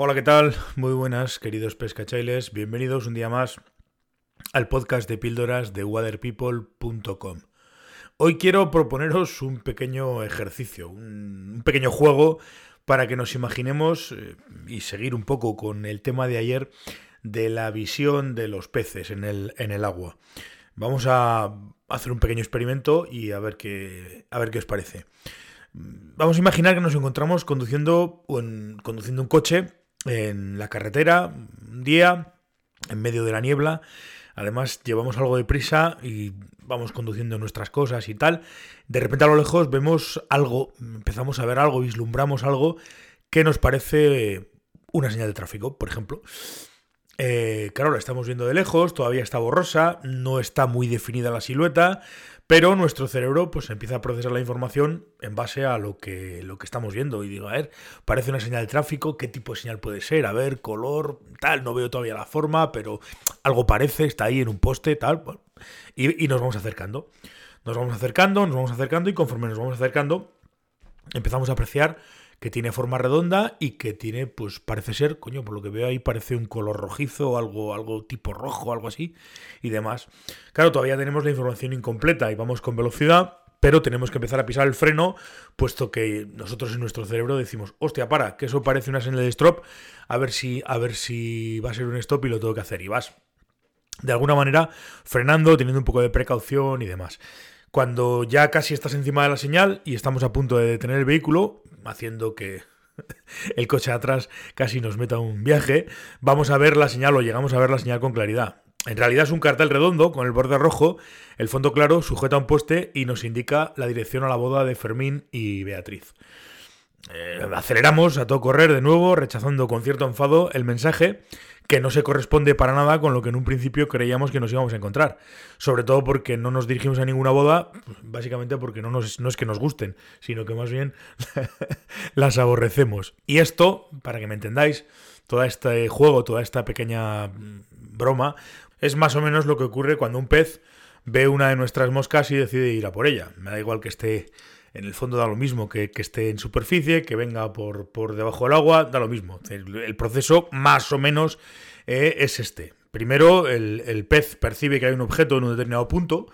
Hola, ¿qué tal? Muy buenas, queridos pescachailes. Bienvenidos un día más al podcast de píldoras de waterpeople.com. Hoy quiero proponeros un pequeño ejercicio, un, pequeño juego para que nos imaginemos eh, y seguir un poco con el tema de ayer de la visión de los peces en el, en el agua. Vamos a hacer un pequeño experimento y a ver qué, a ver qué os parece. Vamos a imaginar que nos encontramos conduciendo, conduciendo un coche en la carretera un día, en medio de la niebla. Además, llevamos algo de prisa y vamos conduciendo nuestras cosas y tal. De repente a lo lejos vemos algo, empezamos a ver algo, vislumbramos algo que nos parece una señal de tráfico, por ejemplo. Eh, claro, la estamos viendo de lejos, todavía está borrosa, no está muy definida la silueta, pero nuestro cerebro pues empieza a procesar la información en base a lo que, lo que estamos viendo. Y digo, a ver, parece una señal de tráfico, ¿qué tipo de señal puede ser? A ver, color, tal, no veo todavía la forma, pero algo parece, está ahí en un poste, tal. y, y nos vamos acercando. Nos vamos acercando, nos vamos acercando y conforme nos vamos acercando, empezamos a apreciar que tiene forma redonda y que tiene, pues parece ser, coño, por lo que veo ahí parece un color rojizo, algo, algo tipo rojo, algo así y demás. Claro, todavía tenemos la información incompleta y vamos con velocidad, pero tenemos que empezar a pisar el freno, puesto que nosotros en nuestro cerebro decimos, hostia, para, que eso parece una señal de stop, a ver si, a ver si va a ser un stop y lo tengo que hacer. Y vas, de alguna manera, frenando, teniendo un poco de precaución y demás. Cuando ya casi estás encima de la señal y estamos a punto de detener el vehículo, haciendo que el coche atrás casi nos meta un viaje, vamos a ver la señal o llegamos a ver la señal con claridad. En realidad es un cartel redondo con el borde rojo, el fondo claro sujeta un poste y nos indica la dirección a la boda de Fermín y Beatriz. Eh, aceleramos a todo correr de nuevo, rechazando con cierto enfado el mensaje que no se corresponde para nada con lo que en un principio creíamos que nos íbamos a encontrar. Sobre todo porque no nos dirigimos a ninguna boda, básicamente porque no, nos, no es que nos gusten, sino que más bien las aborrecemos. Y esto, para que me entendáis, todo este juego, toda esta pequeña mm, broma, es más o menos lo que ocurre cuando un pez ve una de nuestras moscas y decide ir a por ella. Me da igual que esté en el fondo da lo mismo que, esté en superficie, que venga por, por, debajo del agua, da lo mismo. El, proceso más o menos eh, es este. Primero, el, pez percibe que hay un objeto en un determinado punto,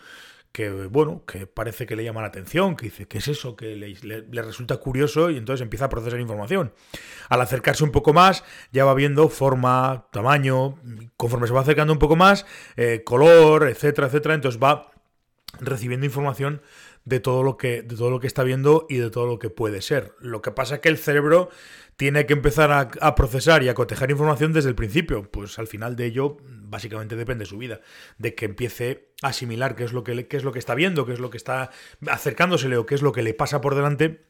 que bueno, que parece que le llama la atención, que dice, ¿qué es eso? Que le, resulta curioso y entonces empieza a procesar información. Al acercarse un poco más, ya va viendo forma, tamaño, conforme se va acercando un poco más, eh, color, etcétera, etcétera, entonces va recibiendo información de todo lo que de todo lo que está viendo y de todo lo que puede ser. Lo que pasa es que el cerebro tiene que empezar a, procesar y a cotejar información desde el principio. Pues al final de ello, básicamente depende su vida, de que empiece a asimilar qué es lo que, qué es lo que está viendo, qué es lo que está acercándosele o qué es lo que le pasa por delante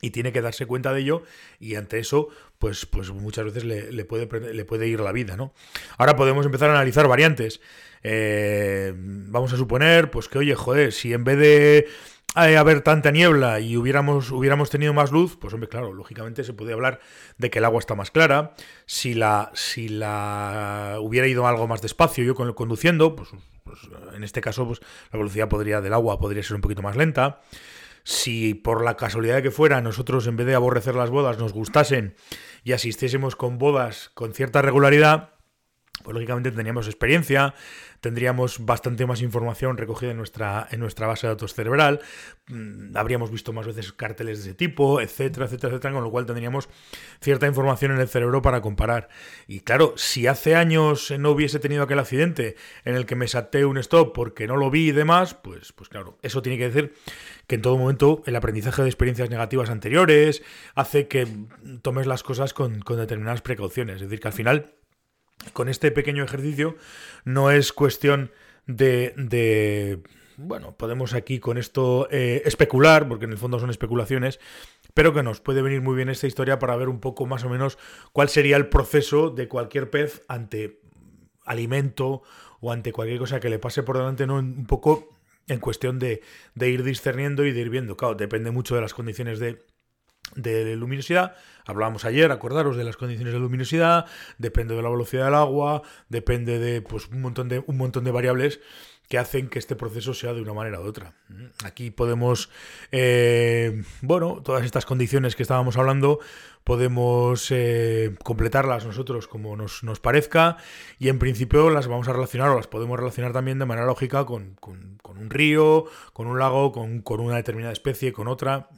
y tiene que darse cuenta de ello y ante eso pues, pues muchas veces le, puede, le puede ir la vida ¿no? ahora podemos empezar a analizar variantes eh, vamos a suponer pues que oye joder si en vez de eh, haber tanta niebla y hubiéramos, hubiéramos tenido más luz, pues hombre, claro, lógicamente se puede hablar de que el agua está más clara. Si la, si la hubiera ido algo más despacio yo conduciendo, pues, pues en este caso pues, la velocidad podría, del agua podría ser un poquito más lenta si por la casualidad de que fuera nosotros en vez de aborrecer las bodas nos gustasen y asistiésemos con bodas con cierta regularidad, pues lógicamente tendríamos experiencia, tendríamos bastante más información recogida en nuestra, en nuestra base de datos cerebral, mm, habríamos visto más veces carteles de ese tipo, etcétera, etcétera, etcétera, con lo cual tendríamos cierta información en el cerebro para comparar. Y claro, si hace años no hubiese tenido aquel accidente en el que me salté un stop porque no lo vi y demás, pues, pues claro, eso tiene que decir que en todo momento el aprendizaje de experiencias negativas anteriores hace que tomes las cosas con, con determinadas precauciones. Es decir, que al final con este pequeño ejercicio no es cuestión de, bueno, podemos aquí con esto eh, especular, porque en el fondo son especulaciones, pero que nos puede venir muy bien esta historia para ver un poco más o menos cuál sería el proceso de cualquier pez ante alimento o ante cualquier cosa que le pase por delante, ¿no? Un poco en cuestión de, de ir discerniendo y de ir viendo. Claro, depende mucho de las condiciones de, de luminosidad. Hablábamos ayer, acordaros de las condiciones de luminosidad, depende de la velocidad del agua, depende de pues, un, montón de, un montón de variables que hacen que este proceso sea de una manera u otra. Aquí podemos, eh, bueno, todas estas condiciones que estábamos hablando, podemos eh, completarlas nosotros como nos, parezca y en principio las vamos a relacionar o las podemos relacionar también de manera lógica con, un río, con un lago, con, una determinada especie, con otra.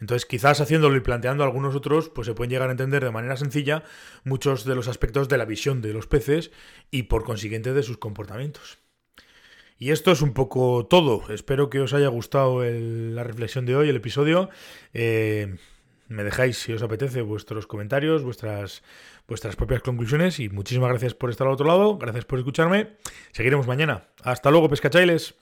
Entonces quizás haciéndolo y planteando algunos otros, pues se pueden llegar a entender de manera sencilla muchos de los aspectos de la visión de los peces y por consiguiente de sus comportamientos. Y esto es un poco todo. Espero que os haya gustado la reflexión de hoy, el episodio. Eh, me dejáis, si os apetece, vuestros comentarios, vuestras, vuestras propias conclusiones y muchísimas gracias por estar al otro lado, gracias por escucharme. Seguiremos mañana. Hasta luego, pescachailes.